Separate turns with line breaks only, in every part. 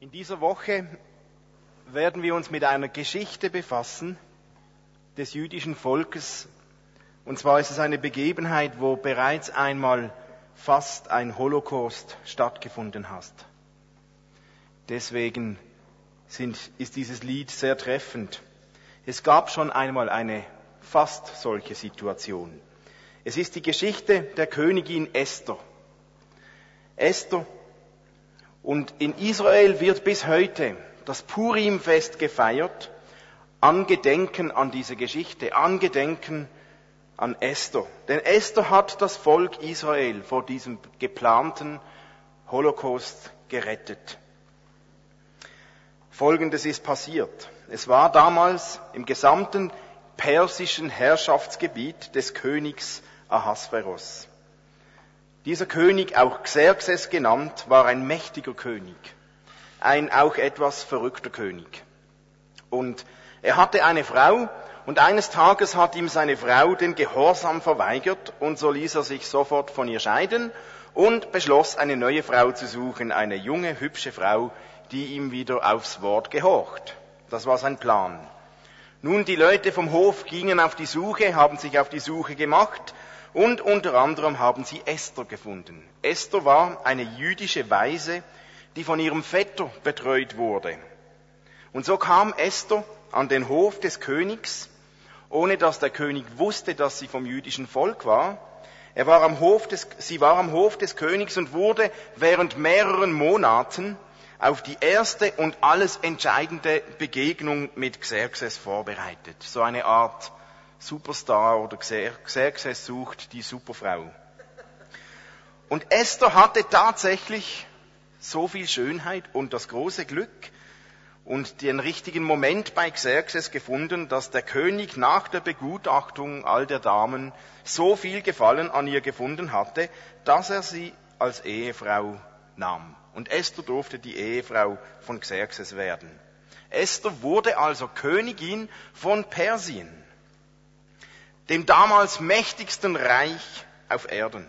In dieser Woche werden wir uns mit einer Geschichte befassen des jüdischen Volkes. Und zwar ist es eine Begebenheit, wo bereits einmal fast ein Holocaust stattgefunden hat. Deswegen sind, ist dieses Lied sehr treffend. Es gab schon einmal eine fast solche Situation. Es ist die Geschichte der Königin Esther. Esther und in Israel wird bis heute das Purim-Fest gefeiert, angedenken an diese Geschichte, angedenken an Esther. Denn Esther hat das Volk Israel vor diesem geplanten Holocaust gerettet. Folgendes ist passiert. Es war damals im gesamten persischen Herrschaftsgebiet des Königs Ahasveros. Dieser König, auch Xerxes genannt, war ein mächtiger König, ein auch etwas verrückter König. Und er hatte eine Frau, und eines Tages hat ihm seine Frau den Gehorsam verweigert, und so ließ er sich sofort von ihr scheiden und beschloss, eine neue Frau zu suchen, eine junge, hübsche Frau, die ihm wieder aufs Wort gehorcht. Das war sein Plan. Nun, die Leute vom Hof gingen auf die Suche, haben sich auf die Suche gemacht, und unter anderem haben sie Esther gefunden. Esther war eine jüdische Weise, die von ihrem Vetter betreut wurde. Und so kam Esther an den Hof des Königs, ohne dass der König wusste, dass sie vom jüdischen Volk war. Er war am Hof des, sie war am Hof des Königs und wurde während mehreren Monaten auf die erste und alles entscheidende Begegnung mit Xerxes vorbereitet. So eine Art Superstar oder Xerxes sucht die Superfrau. Und Esther hatte tatsächlich so viel Schönheit und das große Glück und den richtigen Moment bei Xerxes gefunden, dass der König nach der Begutachtung all der Damen so viel Gefallen an ihr gefunden hatte, dass er sie als Ehefrau nahm. Und Esther durfte die Ehefrau von Xerxes werden. Esther wurde also Königin von Persien dem damals mächtigsten Reich auf Erden.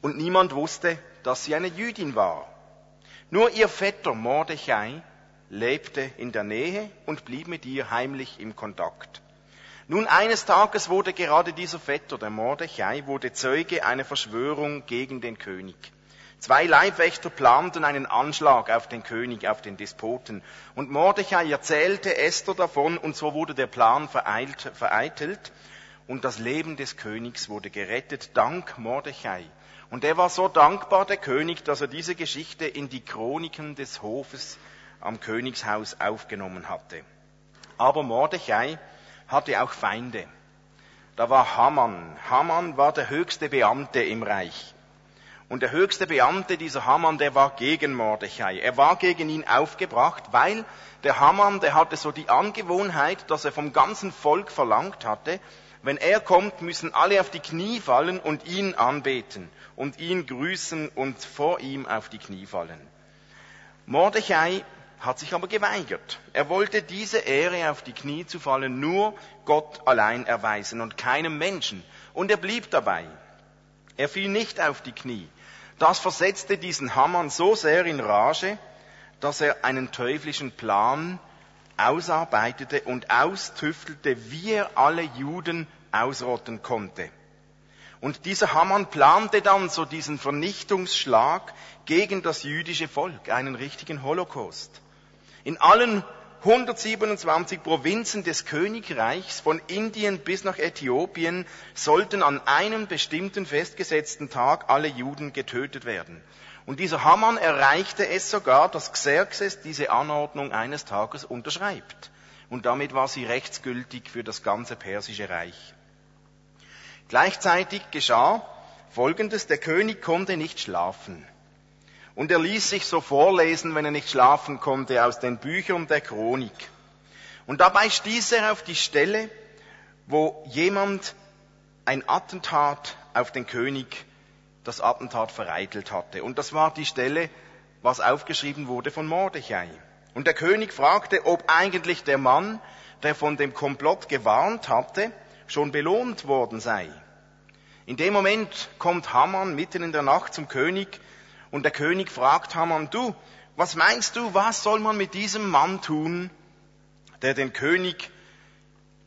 Und niemand wusste, dass sie eine Jüdin war. Nur ihr Vetter Mordechai lebte in der Nähe und blieb mit ihr heimlich im Kontakt. Nun eines Tages wurde gerade dieser Vetter, der Mordechai, wurde Zeuge einer Verschwörung gegen den König. Zwei Leibwächter planten einen Anschlag auf den König, auf den Despoten. Und Mordechai erzählte Esther davon und so wurde der Plan vereitelt und das Leben des Königs wurde gerettet dank Mordechai. Und er war so dankbar, der König, dass er diese Geschichte in die Chroniken des Hofes am Königshaus aufgenommen hatte. Aber Mordechai hatte auch Feinde. Da war Haman. Haman war der höchste Beamte im Reich. Und der höchste Beamte dieser Haman, der war gegen Mordechai. Er war gegen ihn aufgebracht, weil der Haman, der hatte so die Angewohnheit, dass er vom ganzen Volk verlangt hatte, wenn er kommt, müssen alle auf die Knie fallen und ihn anbeten und ihn grüßen und vor ihm auf die Knie fallen. Mordechai hat sich aber geweigert. Er wollte diese Ehre auf die Knie zu fallen nur Gott allein erweisen und keinem Menschen. Und er blieb dabei. Er fiel nicht auf die Knie. Das versetzte diesen Hamann so sehr in Rage, dass er einen teuflischen Plan ausarbeitete und austüftelte, wie er alle Juden ausrotten konnte. Und dieser Hamann plante dann so diesen Vernichtungsschlag gegen das jüdische Volk, einen richtigen Holocaust. In allen 127 Provinzen des Königreichs, von Indien bis nach Äthiopien, sollten an einem bestimmten festgesetzten Tag alle Juden getötet werden. Und dieser Hamann erreichte es sogar, dass Xerxes diese Anordnung eines Tages unterschreibt. Und damit war sie rechtsgültig für das ganze persische Reich. Gleichzeitig geschah Folgendes, der König konnte nicht schlafen. Und er ließ sich so vorlesen, wenn er nicht schlafen konnte, aus den Büchern der Chronik. Und dabei stieß er auf die Stelle, wo jemand ein Attentat auf den König das Attentat vereitelt hatte. Und das war die Stelle, was aufgeschrieben wurde von Mordechai. Und der König fragte, ob eigentlich der Mann, der von dem Komplott gewarnt hatte, schon belohnt worden sei. In dem Moment kommt Haman mitten in der Nacht zum König und der König fragt Haman, du, was meinst du, was soll man mit diesem Mann tun, der den König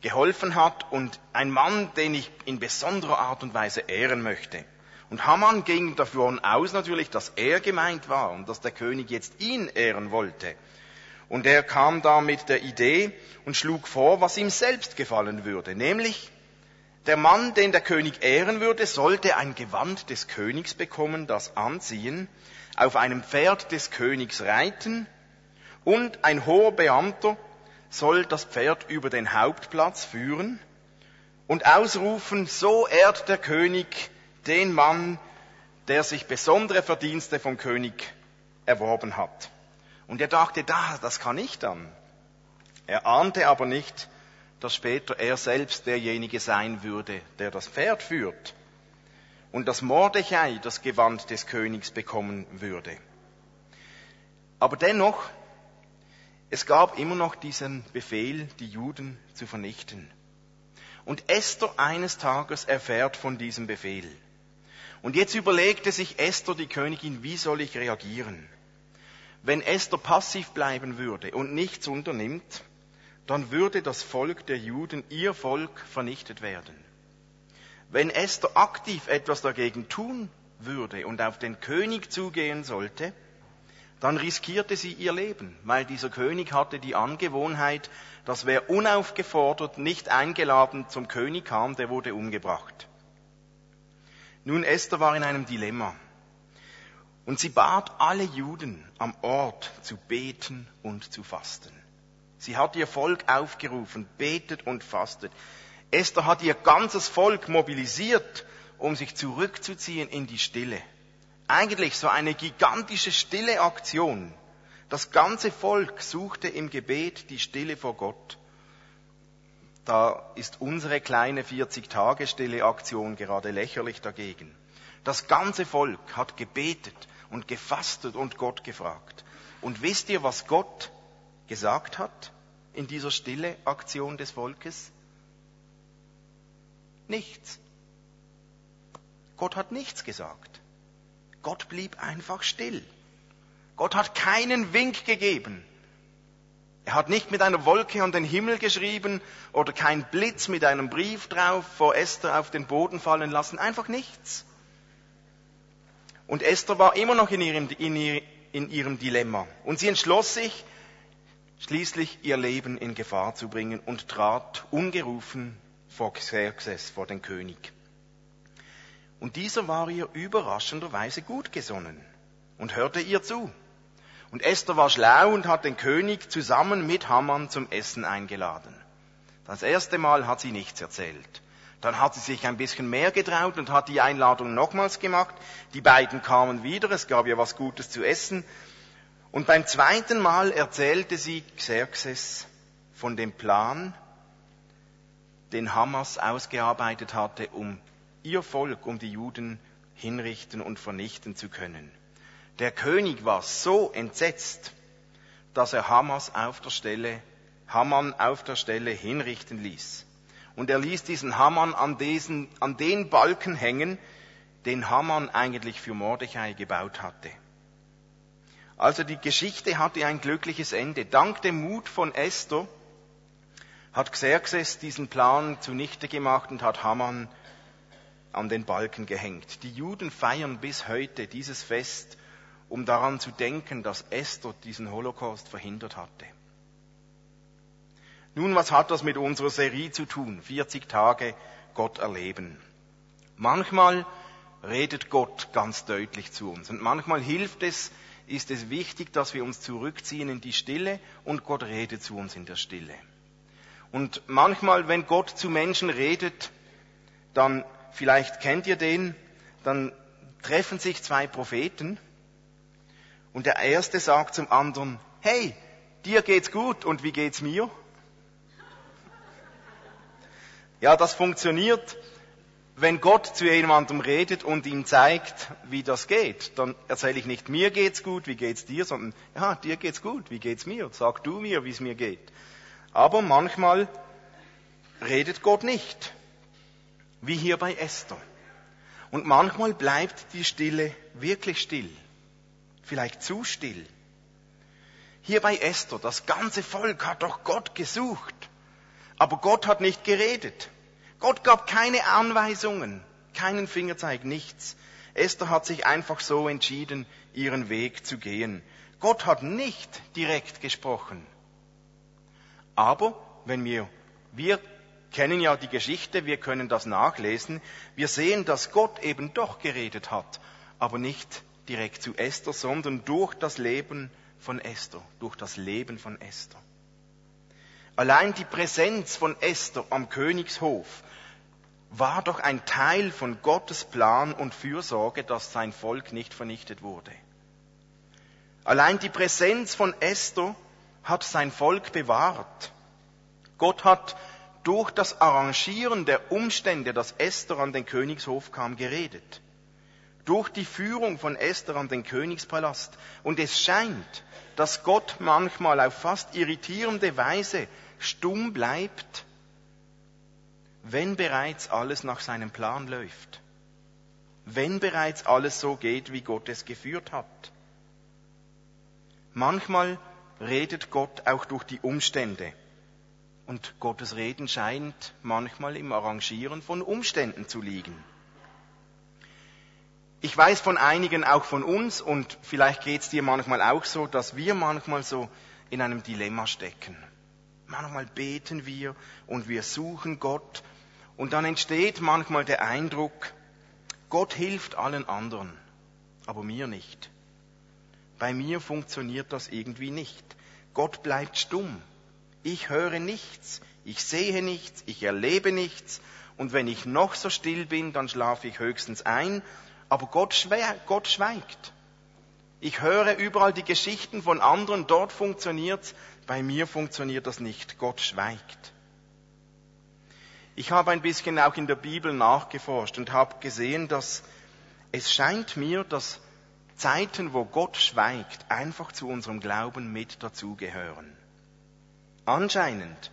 geholfen hat und ein Mann, den ich in besonderer Art und Weise ehren möchte? Und Haman ging davon aus natürlich, dass er gemeint war und dass der König jetzt ihn ehren wollte. Und er kam da mit der Idee und schlug vor, was ihm selbst gefallen würde, nämlich der Mann, den der König ehren würde, sollte ein Gewand des Königs bekommen, das anziehen, auf einem Pferd des Königs reiten und ein hoher Beamter soll das Pferd über den Hauptplatz führen und ausrufen, so ehrt der König den Mann, der sich besondere Verdienste vom König erworben hat. Und er dachte, da, das kann ich dann. Er ahnte aber nicht, dass später er selbst derjenige sein würde, der das Pferd führt und dass Mordechai das Gewand des Königs bekommen würde. Aber dennoch, es gab immer noch diesen Befehl, die Juden zu vernichten. Und Esther eines Tages erfährt von diesem Befehl. Und jetzt überlegte sich Esther, die Königin, wie soll ich reagieren? Wenn Esther passiv bleiben würde und nichts unternimmt, dann würde das Volk der Juden, ihr Volk, vernichtet werden. Wenn Esther aktiv etwas dagegen tun würde und auf den König zugehen sollte, dann riskierte sie ihr Leben, weil dieser König hatte die Angewohnheit, dass wer unaufgefordert, nicht eingeladen zum König kam, der wurde umgebracht. Nun, Esther war in einem Dilemma. Und sie bat alle Juden am Ort zu beten und zu fasten. Sie hat ihr Volk aufgerufen, betet und fastet. Esther hat ihr ganzes Volk mobilisiert, um sich zurückzuziehen in die Stille. Eigentlich so eine gigantische stille Aktion. Das ganze Volk suchte im Gebet die Stille vor Gott. Da ist unsere kleine 40-Tage-Stille-Aktion gerade lächerlich dagegen. Das ganze Volk hat gebetet und gefastet und Gott gefragt. Und wisst ihr, was Gott gesagt hat in dieser stille Aktion des Volkes? Nichts. Gott hat nichts gesagt. Gott blieb einfach still. Gott hat keinen Wink gegeben. Er hat nicht mit einer Wolke an den Himmel geschrieben oder kein Blitz mit einem Brief drauf vor Esther auf den Boden fallen lassen. Einfach nichts. Und Esther war immer noch in ihrem, in, ihrem Dilemma. Und sie entschloss sich, schließlich ihr Leben in Gefahr zu bringen und trat ungerufen vor Xerxes, vor den König. Und dieser war ihr überraschenderweise gut gesonnen und hörte ihr zu. Und Esther war schlau und hat den König zusammen mit Haman zum Essen eingeladen. Das erste Mal hat sie nichts erzählt. Dann hat sie sich ein bisschen mehr getraut und hat die Einladung nochmals gemacht. Die beiden kamen wieder, es gab ihr was Gutes zu essen. Und beim zweiten Mal erzählte sie Xerxes von dem Plan, den Hamas ausgearbeitet hatte, um ihr Volk, um die Juden hinrichten und vernichten zu können. Der König war so entsetzt, dass er Hamas auf der Stelle, Haman auf der Stelle hinrichten ließ. Und er ließ diesen Haman an, diesen, an den Balken hängen, den Haman eigentlich für Mordechai gebaut hatte. Also die Geschichte hatte ein glückliches Ende. Dank dem Mut von Esther hat Xerxes diesen Plan zunichte gemacht und hat Haman an den Balken gehängt. Die Juden feiern bis heute dieses Fest, um daran zu denken, dass Esther diesen Holocaust verhindert hatte. Nun, was hat das mit unserer Serie zu tun? 40 Tage Gott erleben. Manchmal redet Gott ganz deutlich zu uns und manchmal hilft es, ist es wichtig, dass wir uns zurückziehen in die Stille und Gott redet zu uns in der Stille. Und manchmal, wenn Gott zu Menschen redet, dann, vielleicht kennt ihr den, dann treffen sich zwei Propheten und der erste sagt zum anderen, hey, dir geht's gut und wie geht's mir? Ja, das funktioniert, wenn Gott zu jemandem redet und ihm zeigt, wie das geht. Dann erzähle ich nicht, mir geht's gut, wie geht's dir, sondern, ja, dir geht's gut, wie geht's mir? Sag du mir, wie es mir geht. Aber manchmal redet Gott nicht, wie hier bei Esther. Und manchmal bleibt die Stille wirklich still, vielleicht zu still. Hier bei Esther, das ganze Volk hat doch Gott gesucht. Aber Gott hat nicht geredet. Gott gab keine Anweisungen, keinen Fingerzeig, nichts. Esther hat sich einfach so entschieden, ihren Weg zu gehen. Gott hat nicht direkt gesprochen. Aber wenn wir, wir kennen ja die Geschichte, wir können das nachlesen, wir sehen, dass Gott eben doch geredet hat, aber nicht direkt zu Esther, sondern durch das Leben von Esther, durch das Leben von Esther. Allein die Präsenz von Esther am Königshof war doch ein Teil von Gottes Plan und Fürsorge, dass sein Volk nicht vernichtet wurde. Allein die Präsenz von Esther hat sein Volk bewahrt. Gott hat durch das Arrangieren der Umstände, dass Esther an den Königshof kam, geredet. Durch die Führung von Esther an den Königspalast. Und es scheint, dass Gott manchmal auf fast irritierende Weise stumm bleibt, wenn bereits alles nach seinem Plan läuft, wenn bereits alles so geht, wie Gott es geführt hat. Manchmal redet Gott auch durch die Umstände. Und Gottes Reden scheint manchmal im Arrangieren von Umständen zu liegen. Ich weiß von einigen, auch von uns, und vielleicht geht es dir manchmal auch so, dass wir manchmal so in einem Dilemma stecken. Manchmal beten wir und wir suchen Gott und dann entsteht manchmal der Eindruck, Gott hilft allen anderen, aber mir nicht. Bei mir funktioniert das irgendwie nicht. Gott bleibt stumm. Ich höre nichts, ich sehe nichts, ich erlebe nichts und wenn ich noch so still bin, dann schlafe ich höchstens ein, aber Gott, Gott schweigt. Ich höre überall die Geschichten von anderen, dort funktioniert's, bei mir funktioniert das nicht. Gott schweigt. Ich habe ein bisschen auch in der Bibel nachgeforscht und habe gesehen, dass es scheint mir, dass Zeiten, wo Gott schweigt, einfach zu unserem Glauben mit dazugehören. Anscheinend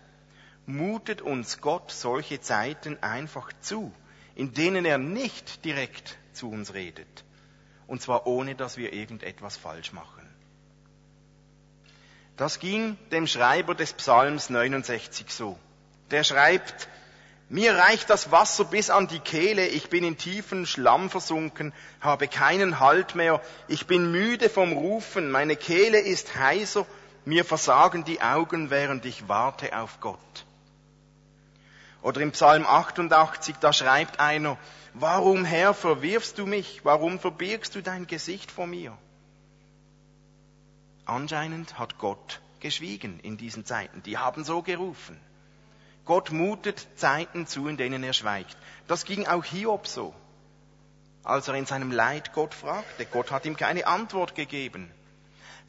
mutet uns Gott solche Zeiten einfach zu, in denen er nicht direkt zu uns redet. Und zwar ohne, dass wir irgendetwas falsch machen. Das ging dem Schreiber des Psalms 69 so. Der schreibt, mir reicht das Wasser bis an die Kehle, ich bin in tiefen Schlamm versunken, habe keinen Halt mehr, ich bin müde vom Rufen, meine Kehle ist heiser, mir versagen die Augen, während ich warte auf Gott. Oder im Psalm 88, da schreibt einer, warum Herr verwirfst du mich, warum verbirgst du dein Gesicht vor mir? Anscheinend hat Gott geschwiegen in diesen Zeiten. Die haben so gerufen. Gott mutet Zeiten zu, in denen er schweigt. Das ging auch Hiob so. Als er in seinem Leid Gott fragte, Gott hat ihm keine Antwort gegeben.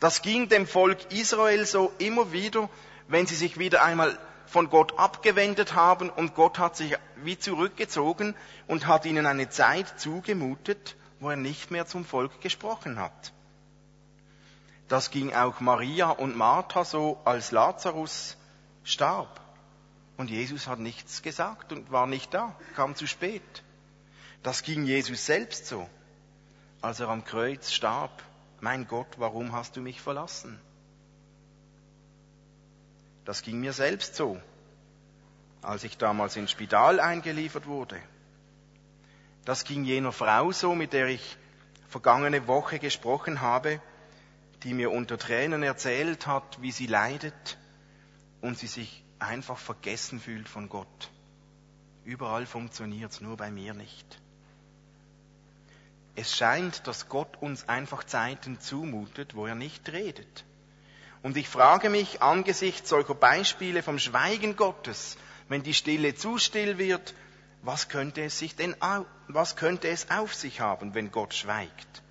Das ging dem Volk Israel so immer wieder, wenn sie sich wieder einmal von Gott abgewendet haben und Gott hat sich wie zurückgezogen und hat ihnen eine Zeit zugemutet, wo er nicht mehr zum Volk gesprochen hat. Das ging auch Maria und Martha so, als Lazarus starb. Und Jesus hat nichts gesagt und war nicht da, kam zu spät. Das ging Jesus selbst so, als er am Kreuz starb. Mein Gott, warum hast du mich verlassen? Das ging mir selbst so, als ich damals ins Spital eingeliefert wurde. Das ging jener Frau so, mit der ich vergangene Woche gesprochen habe, die mir unter Tränen erzählt hat, wie sie leidet und sie sich einfach vergessen fühlt von Gott. Überall funktioniert es, nur bei mir nicht. Es scheint, dass Gott uns einfach Zeiten zumutet, wo er nicht redet. Und ich frage mich angesichts solcher Beispiele vom Schweigen Gottes, wenn die Stille zu still wird, was könnte es sich denn, was könnte es auf sich haben, wenn Gott schweigt?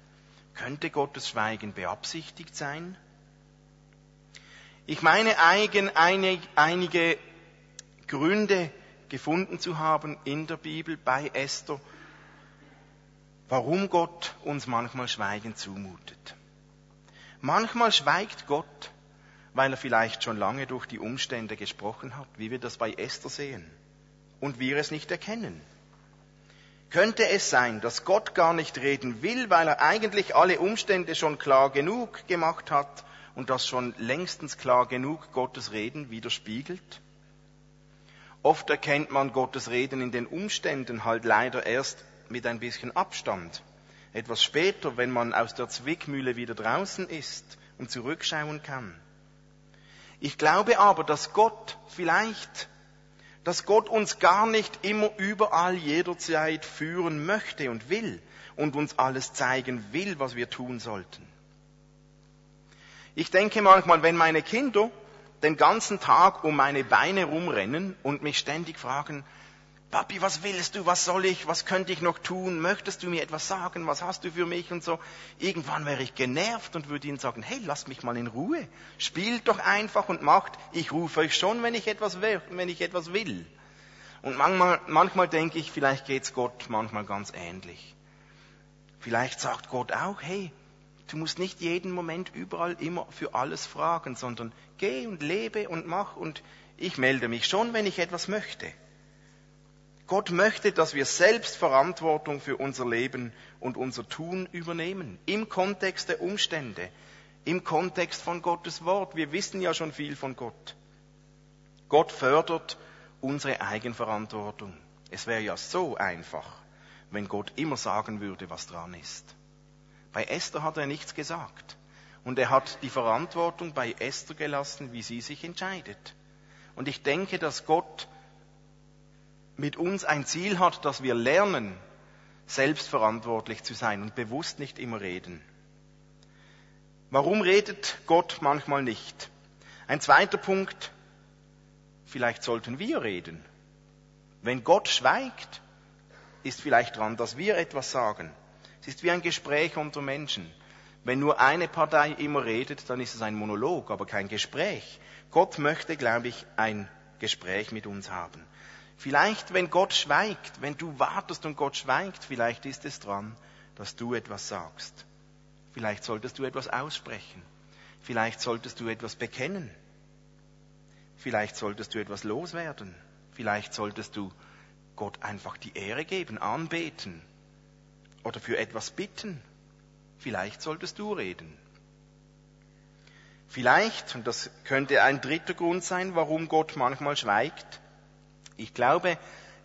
Könnte Gottes Schweigen beabsichtigt sein? Ich meine eigen, einige Gründe gefunden zu haben in der Bibel bei Esther, warum Gott uns manchmal Schweigen zumutet. Manchmal schweigt Gott, weil er vielleicht schon lange durch die Umstände gesprochen hat, wie wir das bei Esther sehen, und wir es nicht erkennen. Könnte es sein, dass Gott gar nicht reden will, weil er eigentlich alle Umstände schon klar genug gemacht hat und das schon längstens klar genug Gottes Reden widerspiegelt? Oft erkennt man Gottes Reden in den Umständen halt leider erst mit ein bisschen Abstand. Etwas später, wenn man aus der Zwickmühle wieder draußen ist und zurückschauen kann. Ich glaube aber, dass Gott vielleicht, dass Gott uns gar nicht immer überall jederzeit führen möchte und will und uns alles zeigen will, was wir tun sollten. Ich denke manchmal, wenn meine Kinder den ganzen Tag um meine Beine rumrennen und mich ständig fragen, Papi, was willst du, was soll ich, was könnte ich noch tun, möchtest du mir etwas sagen, was hast du für mich und so. Irgendwann wäre ich genervt und würde ihnen sagen, hey, lasst mich mal in Ruhe, spielt doch einfach und macht, ich rufe euch schon, wenn ich etwas will. Wenn ich etwas will. Und manchmal, manchmal denke ich, vielleicht geht's Gott manchmal ganz ähnlich. Vielleicht sagt Gott auch, hey, Du musst nicht jeden Moment überall immer für alles fragen, sondern geh und lebe und mach und ich melde mich schon, wenn ich etwas möchte. Gott möchte, dass wir selbst Verantwortung für unser Leben und unser Tun übernehmen, im Kontext der Umstände, im Kontext von Gottes Wort. Wir wissen ja schon viel von Gott. Gott fördert unsere Eigenverantwortung. Es wäre ja so einfach, wenn Gott immer sagen würde, was dran ist. Bei Esther hat er nichts gesagt. Und er hat die Verantwortung bei Esther gelassen, wie sie sich entscheidet. Und ich denke, dass Gott mit uns ein Ziel hat, dass wir lernen, selbstverantwortlich zu sein und bewusst nicht immer reden. Warum redet Gott manchmal nicht? Ein zweiter Punkt, vielleicht sollten wir reden. Wenn Gott schweigt, ist vielleicht dran, dass wir etwas sagen. Es ist wie ein Gespräch unter Menschen. Wenn nur eine Partei immer redet, dann ist es ein Monolog, aber kein Gespräch. Gott möchte, glaube ich, ein Gespräch mit uns haben. Vielleicht, wenn Gott schweigt, wenn du wartest und Gott schweigt, vielleicht ist es dran, dass du etwas sagst. Vielleicht solltest du etwas aussprechen. Vielleicht solltest du etwas bekennen. Vielleicht solltest du etwas loswerden. Vielleicht solltest du Gott einfach die Ehre geben, anbeten, oder für etwas bitten. Vielleicht solltest du reden. Vielleicht, und das könnte ein dritter Grund sein, warum Gott manchmal schweigt, ich glaube,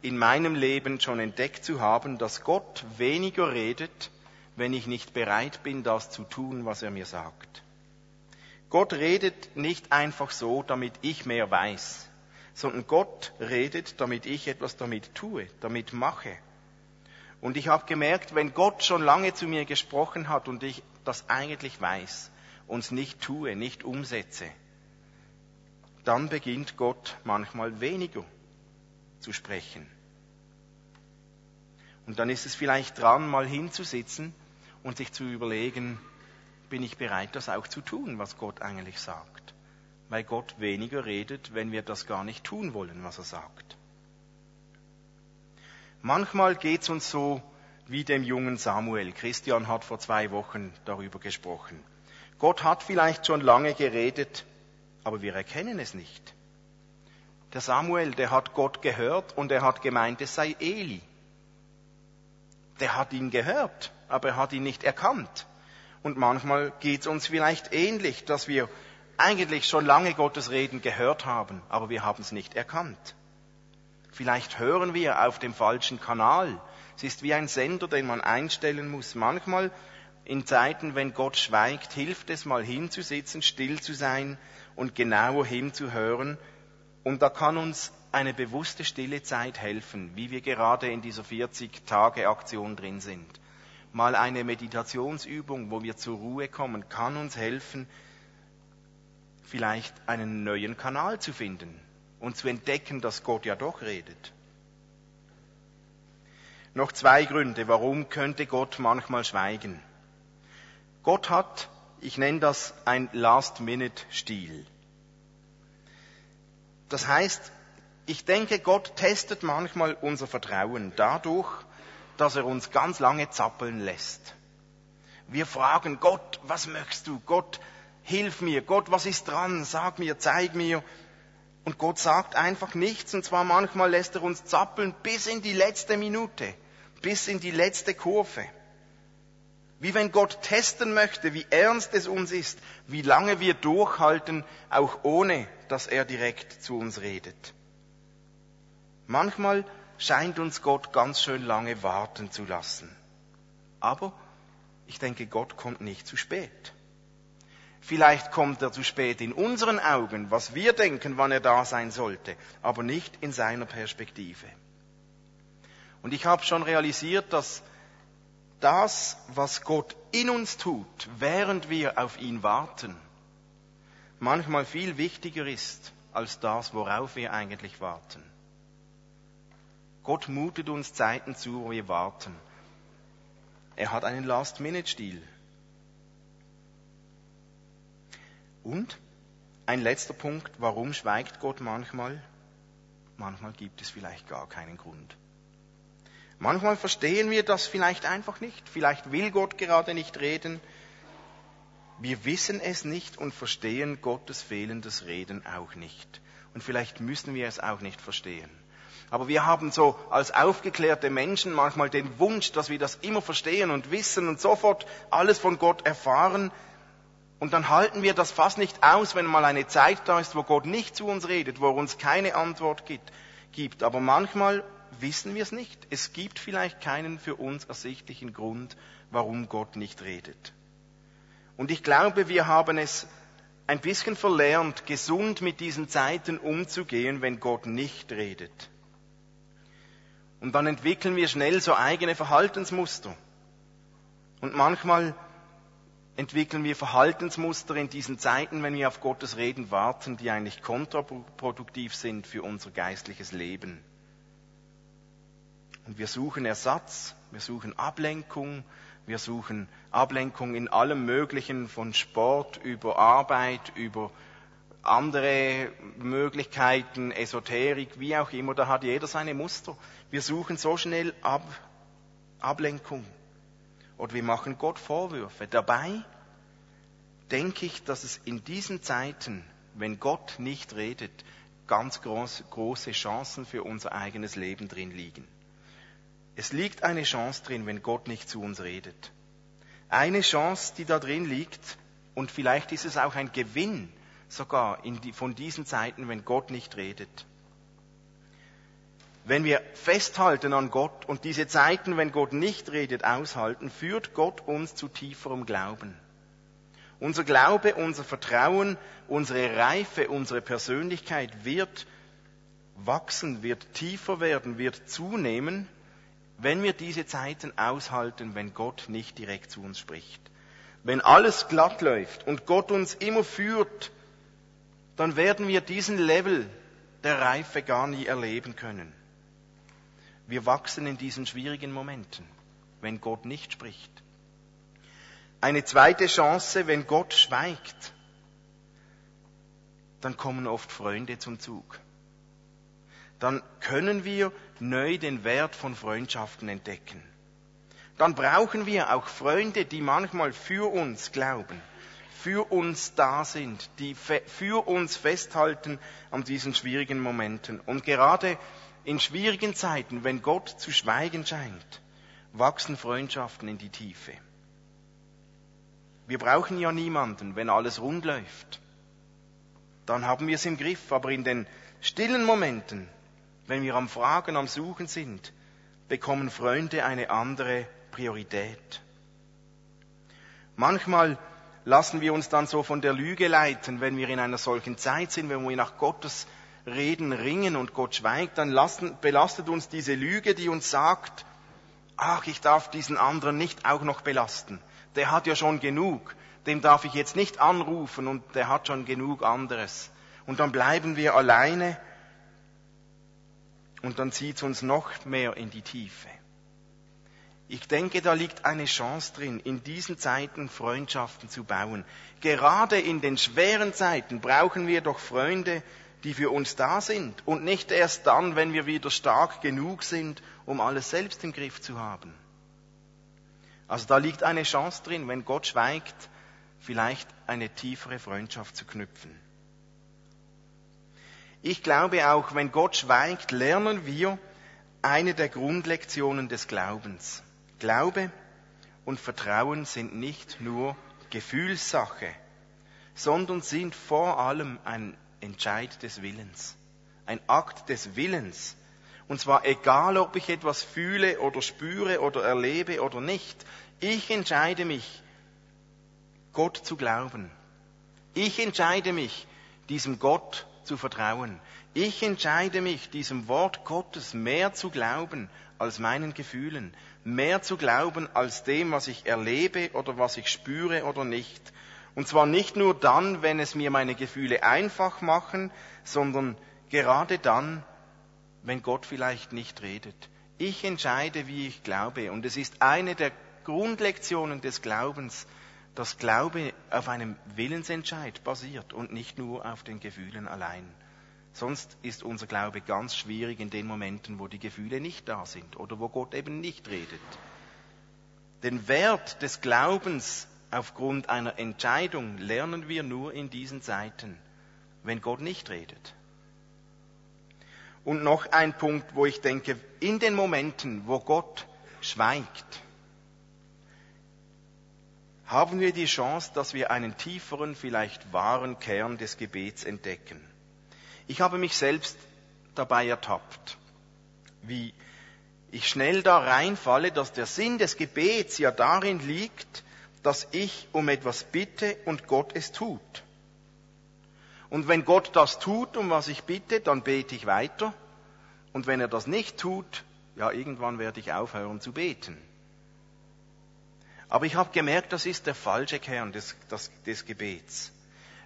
in meinem Leben schon entdeckt zu haben, dass Gott weniger redet, wenn ich nicht bereit bin, das zu tun, was er mir sagt. Gott redet nicht einfach so, damit ich mehr weiß, sondern Gott redet, damit ich etwas damit tue, damit mache. Und ich habe gemerkt, wenn Gott schon lange zu mir gesprochen hat und ich das eigentlich weiß und es nicht tue, nicht umsetze, dann beginnt Gott manchmal weniger zu sprechen. Und dann ist es vielleicht dran, mal hinzusitzen und sich zu überlegen, bin ich bereit, das auch zu tun, was Gott eigentlich sagt. Weil Gott weniger redet, wenn wir das gar nicht tun wollen, was er sagt. Manchmal geht's uns so wie dem jungen Samuel. Christian hat vor zwei Wochen darüber gesprochen. Gott hat vielleicht schon lange geredet, aber wir erkennen es nicht. Der Samuel, der hat Gott gehört und er hat gemeint, es sei Eli. Der hat ihn gehört, aber er hat ihn nicht erkannt. Und manchmal geht's uns vielleicht ähnlich, dass wir eigentlich schon lange Gottes Reden gehört haben, aber wir haben es nicht erkannt. Vielleicht hören wir auf dem falschen Kanal. Es ist wie ein Sender, den man einstellen muss. Manchmal in Zeiten, wenn Gott schweigt, hilft es mal hinzusitzen, still zu sein und genauer hinzuhören. Und da kann uns eine bewusste stille Zeit helfen, wie wir gerade in dieser 40-Tage-Aktion drin sind. Mal eine Meditationsübung, wo wir zur Ruhe kommen, kann uns helfen, vielleicht einen neuen Kanal zu finden, und zu entdecken, dass Gott ja doch redet. Noch zwei Gründe, warum könnte Gott manchmal schweigen. Gott hat, ich nenne das ein Last-Minute-Stil. Das heißt, ich denke, Gott testet manchmal unser Vertrauen dadurch, dass er uns ganz lange zappeln lässt. Wir fragen Gott, was möchtest du? Gott, hilf mir. Gott, was ist dran? Sag mir, zeig mir. Und Gott sagt einfach nichts, und zwar manchmal lässt er uns zappeln bis in die letzte Minute, bis in die letzte Kurve. Wie wenn Gott testen möchte, wie ernst es uns ist, wie lange wir durchhalten, auch ohne dass er direkt zu uns redet. Manchmal scheint uns Gott ganz schön lange warten zu lassen. Aber ich denke, Gott kommt nicht zu spät. Vielleicht kommt er zu spät in unseren Augen, was wir denken, wann er da sein sollte, aber nicht in seiner Perspektive. Und ich habe schon realisiert, dass das, was Gott in uns tut, während wir auf ihn warten, manchmal viel wichtiger ist als das, worauf wir eigentlich warten. Gott mutet uns Zeiten zu, wo wir warten. Er hat einen Last-Minute-Stil. Und ein letzter Punkt, warum schweigt Gott manchmal? Manchmal gibt es vielleicht gar keinen Grund. Manchmal verstehen wir das vielleicht einfach nicht. Vielleicht will Gott gerade nicht reden. Wir wissen es nicht und verstehen Gottes fehlendes Reden auch nicht. Und vielleicht müssen wir es auch nicht verstehen. Aber wir haben so als aufgeklärte Menschen manchmal den Wunsch, dass wir das immer verstehen und wissen und sofort alles von Gott erfahren. Und dann halten wir das fast nicht aus, wenn mal eine Zeit da ist, wo Gott nicht zu uns redet, wo er uns keine Antwort gibt. Aber manchmal wissen wir es nicht. Es gibt vielleicht keinen für uns ersichtlichen Grund, warum Gott nicht redet. Und ich glaube, wir haben es ein bisschen verlernt, gesund mit diesen Zeiten umzugehen, wenn Gott nicht redet. Und dann entwickeln wir schnell so eigene Verhaltensmuster. Und manchmal entwickeln wir Verhaltensmuster in diesen Zeiten, wenn wir auf Gottes Reden warten, die eigentlich kontraproduktiv sind für unser geistliches Leben. Und wir suchen Ersatz, wir suchen Ablenkung, wir suchen Ablenkung in allem Möglichen, von Sport über Arbeit, über andere Möglichkeiten, Esoterik, wie auch immer, da hat jeder seine Muster. Wir suchen so schnell Ab Ablenkung oder wir machen Gott Vorwürfe. Dabei denke ich, dass es in diesen Zeiten, wenn Gott nicht redet, ganz groß, große Chancen für unser eigenes Leben drin liegen. Es liegt eine Chance drin, wenn Gott nicht zu uns redet. Eine Chance, die da drin liegt, und vielleicht ist es auch ein Gewinn sogar die, von diesen Zeiten, wenn Gott nicht redet. Wenn wir festhalten an Gott und diese Zeiten, wenn Gott nicht redet, aushalten, führt Gott uns zu tieferem Glauben. Unser Glaube, unser Vertrauen, unsere Reife, unsere Persönlichkeit wird wachsen, wird tiefer werden, wird zunehmen wenn wir diese Zeiten aushalten, wenn Gott nicht direkt zu uns spricht. Wenn alles glatt läuft und Gott uns immer führt, dann werden wir diesen Level der Reife gar nie erleben können. Wir wachsen in diesen schwierigen Momenten, wenn Gott nicht spricht. Eine zweite Chance, wenn Gott schweigt, dann kommen oft Freunde zum Zug. Dann können wir neu den Wert von Freundschaften entdecken. Dann brauchen wir auch Freunde, die manchmal für uns glauben, für uns da sind, die für uns festhalten an diesen schwierigen Momenten. Und gerade in schwierigen Zeiten, wenn Gott zu schweigen scheint, wachsen Freundschaften in die Tiefe. Wir brauchen ja niemanden, wenn alles rund läuft. Dann haben wir es im Griff, aber in den stillen Momenten, wenn wir am Fragen, am Suchen sind, bekommen Freunde eine andere Priorität. Manchmal lassen wir uns dann so von der Lüge leiten, wenn wir in einer solchen Zeit sind, wenn wir nach Gottes Reden ringen und Gott schweigt, dann lassen, belastet uns diese Lüge, die uns sagt, ach, ich darf diesen anderen nicht auch noch belasten. Der hat ja schon genug. Dem darf ich jetzt nicht anrufen und der hat schon genug anderes. Und dann bleiben wir alleine und dann zieht es uns noch mehr in die Tiefe. Ich denke, da liegt eine Chance drin, in diesen Zeiten Freundschaften zu bauen. Gerade in den schweren Zeiten brauchen wir doch Freunde, die für uns da sind und nicht erst dann, wenn wir wieder stark genug sind, um alles selbst im Griff zu haben. Also da liegt eine Chance drin, wenn Gott schweigt, vielleicht eine tiefere Freundschaft zu knüpfen. Ich glaube auch, wenn Gott schweigt, lernen wir eine der Grundlektionen des Glaubens. Glaube und Vertrauen sind nicht nur Gefühlssache, sondern sind vor allem ein Entscheid des Willens, ein Akt des Willens. Und zwar egal, ob ich etwas fühle oder spüre oder erlebe oder nicht. Ich entscheide mich, Gott zu glauben. Ich entscheide mich, diesem Gott zu vertrauen. Ich entscheide mich, diesem Wort Gottes mehr zu glauben als meinen Gefühlen, mehr zu glauben als dem, was ich erlebe oder was ich spüre oder nicht. Und zwar nicht nur dann, wenn es mir meine Gefühle einfach machen, sondern gerade dann, wenn Gott vielleicht nicht redet. Ich entscheide, wie ich glaube. Und es ist eine der Grundlektionen des Glaubens, dass Glaube auf einem Willensentscheid basiert und nicht nur auf den Gefühlen allein. Sonst ist unser Glaube ganz schwierig in den Momenten, wo die Gefühle nicht da sind oder wo Gott eben nicht redet. Den Wert des Glaubens aufgrund einer Entscheidung lernen wir nur in diesen Zeiten, wenn Gott nicht redet. Und noch ein Punkt, wo ich denke, in den Momenten, wo Gott schweigt, haben wir die Chance, dass wir einen tieferen, vielleicht wahren Kern des Gebets entdecken. Ich habe mich selbst dabei ertappt, wie ich schnell da reinfalle, dass der Sinn des Gebets ja darin liegt, dass ich um etwas bitte und Gott es tut. Und wenn Gott das tut, um was ich bitte, dann bete ich weiter. Und wenn er das nicht tut, ja, irgendwann werde ich aufhören zu beten. Aber ich habe gemerkt, das ist der falsche Kern des, des, des Gebets.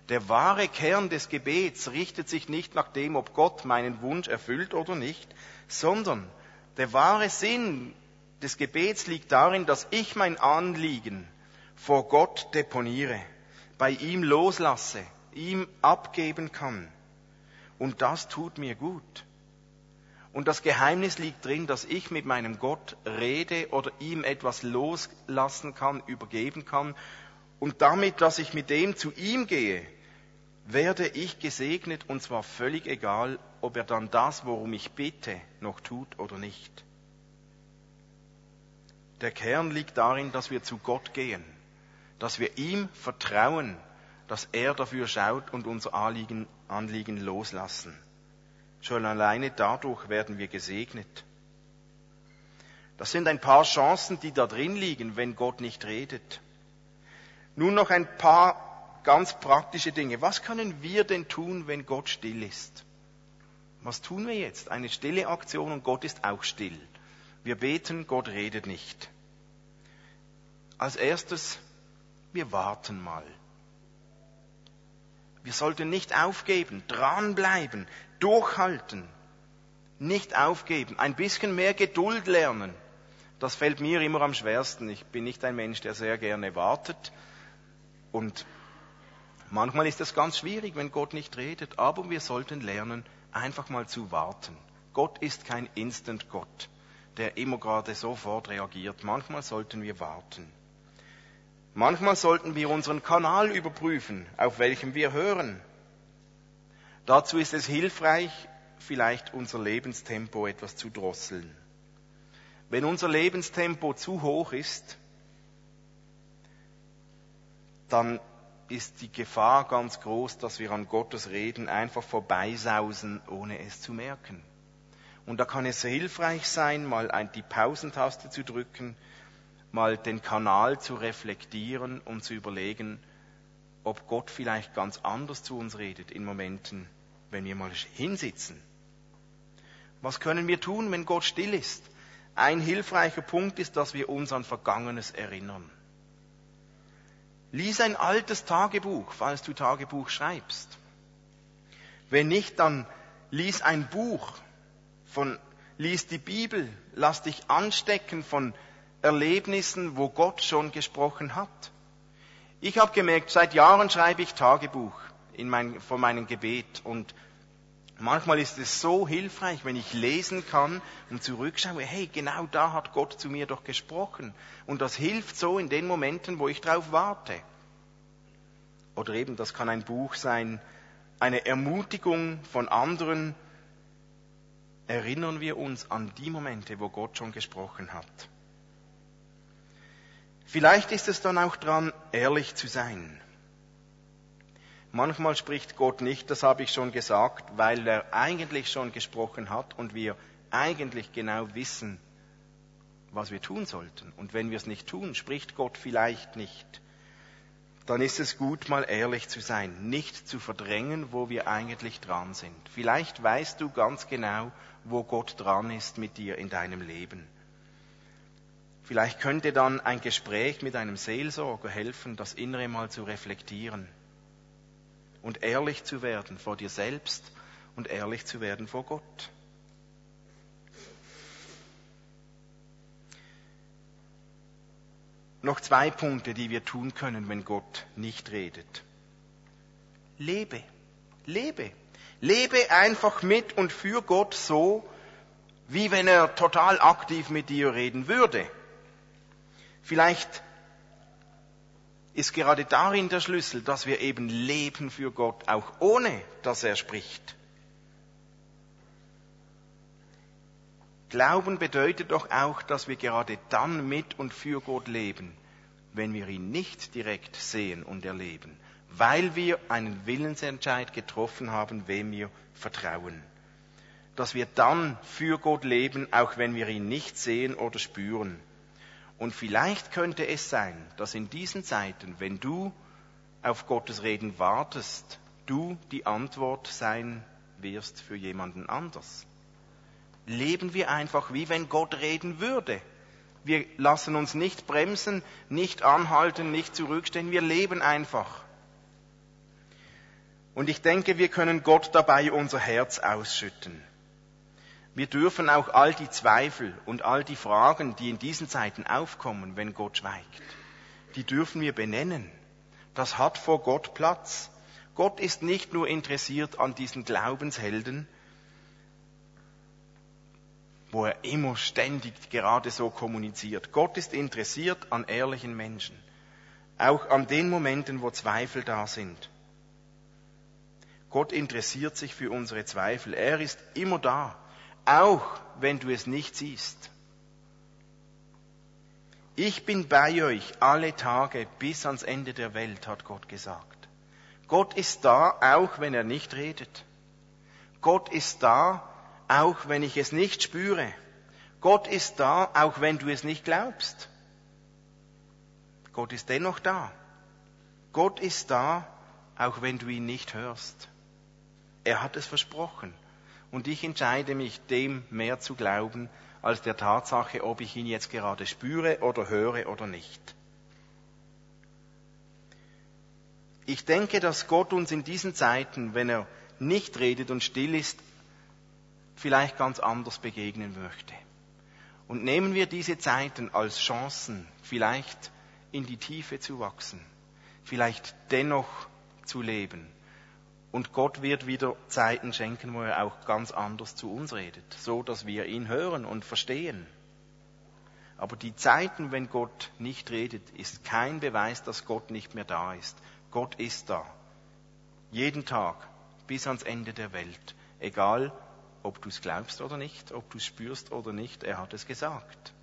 Der wahre Kern des Gebets richtet sich nicht nach dem, ob Gott meinen Wunsch erfüllt oder nicht, sondern der wahre Sinn des Gebets liegt darin, dass ich mein Anliegen vor Gott deponiere, bei ihm loslasse, ihm abgeben kann. Und das tut mir gut. Und das Geheimnis liegt drin, dass ich mit meinem Gott rede oder ihm etwas loslassen kann, übergeben kann und damit, dass ich mit dem zu ihm gehe, werde ich gesegnet und zwar völlig egal, ob er dann das, worum ich bitte, noch tut oder nicht. Der Kern liegt darin, dass wir zu Gott gehen, dass wir ihm vertrauen, dass er dafür schaut und unser Anliegen, Anliegen loslassen. Schon alleine dadurch werden wir gesegnet. Das sind ein paar Chancen, die da drin liegen, wenn Gott nicht redet. Nun noch ein paar ganz praktische Dinge. Was können wir denn tun, wenn Gott still ist? Was tun wir jetzt? Eine stille Aktion und Gott ist auch still. Wir beten, Gott redet nicht. Als erstes, wir warten mal. Wir sollten nicht aufgeben, dranbleiben, durchhalten, nicht aufgeben, ein bisschen mehr Geduld lernen. Das fällt mir immer am schwersten. Ich bin nicht ein Mensch, der sehr gerne wartet. Und manchmal ist es ganz schwierig, wenn Gott nicht redet, aber wir sollten lernen, einfach mal zu warten. Gott ist kein Instant-Gott, der immer gerade sofort reagiert. Manchmal sollten wir warten. Manchmal sollten wir unseren Kanal überprüfen, auf welchem wir hören. Dazu ist es hilfreich, vielleicht unser Lebenstempo etwas zu drosseln. Wenn unser Lebenstempo zu hoch ist, dann ist die Gefahr ganz groß, dass wir an Gottes Reden einfach vorbeisausen, ohne es zu merken. Und da kann es hilfreich sein, mal die Pausentaste zu drücken, mal den Kanal zu reflektieren und zu überlegen, ob Gott vielleicht ganz anders zu uns redet in Momenten, wenn wir mal hinsitzen. Was können wir tun, wenn Gott still ist? Ein hilfreicher Punkt ist, dass wir uns an Vergangenes erinnern. Lies ein altes Tagebuch, falls du Tagebuch schreibst. Wenn nicht, dann lies ein Buch von, lies die Bibel, lass dich anstecken von Erlebnissen, wo Gott schon gesprochen hat. Ich habe gemerkt, seit Jahren schreibe ich Tagebuch in mein, von meinem Gebet und manchmal ist es so hilfreich, wenn ich lesen kann und zurückschaue, hey, genau da hat Gott zu mir doch gesprochen. Und das hilft so in den Momenten, wo ich drauf warte. Oder eben, das kann ein Buch sein, eine Ermutigung von anderen. Erinnern wir uns an die Momente, wo Gott schon gesprochen hat. Vielleicht ist es dann auch dran, ehrlich zu sein. Manchmal spricht Gott nicht, das habe ich schon gesagt, weil er eigentlich schon gesprochen hat und wir eigentlich genau wissen, was wir tun sollten. Und wenn wir es nicht tun, spricht Gott vielleicht nicht. Dann ist es gut, mal ehrlich zu sein, nicht zu verdrängen, wo wir eigentlich dran sind. Vielleicht weißt du ganz genau, wo Gott dran ist mit dir in deinem Leben. Vielleicht könnte dann ein Gespräch mit einem Seelsorger helfen, das Innere mal zu reflektieren und ehrlich zu werden vor dir selbst und ehrlich zu werden vor Gott. Noch zwei Punkte, die wir tun können, wenn Gott nicht redet. Lebe, lebe, lebe einfach mit und für Gott so, wie wenn er total aktiv mit dir reden würde. Vielleicht ist gerade darin der Schlüssel, dass wir eben leben für Gott, auch ohne dass er spricht. Glauben bedeutet doch auch, dass wir gerade dann mit und für Gott leben, wenn wir ihn nicht direkt sehen und erleben, weil wir einen Willensentscheid getroffen haben, wem wir vertrauen. Dass wir dann für Gott leben, auch wenn wir ihn nicht sehen oder spüren. Und vielleicht könnte es sein, dass in diesen Zeiten, wenn du auf Gottes Reden wartest, du die Antwort sein wirst für jemanden anders. Leben wir einfach, wie wenn Gott reden würde. Wir lassen uns nicht bremsen, nicht anhalten, nicht zurückstehen, wir leben einfach. Und ich denke, wir können Gott dabei unser Herz ausschütten. Wir dürfen auch all die Zweifel und all die Fragen, die in diesen Zeiten aufkommen, wenn Gott schweigt, die dürfen wir benennen. Das hat vor Gott Platz. Gott ist nicht nur interessiert an diesen Glaubenshelden, wo er immer ständig gerade so kommuniziert. Gott ist interessiert an ehrlichen Menschen, auch an den Momenten, wo Zweifel da sind. Gott interessiert sich für unsere Zweifel. Er ist immer da auch wenn du es nicht siehst. Ich bin bei euch alle Tage bis ans Ende der Welt, hat Gott gesagt. Gott ist da, auch wenn er nicht redet. Gott ist da, auch wenn ich es nicht spüre. Gott ist da, auch wenn du es nicht glaubst. Gott ist dennoch da. Gott ist da, auch wenn du ihn nicht hörst. Er hat es versprochen. Und ich entscheide mich, dem mehr zu glauben, als der Tatsache, ob ich ihn jetzt gerade spüre oder höre oder nicht. Ich denke, dass Gott uns in diesen Zeiten, wenn er nicht redet und still ist, vielleicht ganz anders begegnen möchte. Und nehmen wir diese Zeiten als Chancen, vielleicht in die Tiefe zu wachsen, vielleicht dennoch zu leben und Gott wird wieder Zeiten schenken, wo er auch ganz anders zu uns redet, so dass wir ihn hören und verstehen. Aber die Zeiten, wenn Gott nicht redet, ist kein Beweis, dass Gott nicht mehr da ist. Gott ist da. Jeden Tag bis ans Ende der Welt. Egal, ob du es glaubst oder nicht, ob du es spürst oder nicht, er hat es gesagt.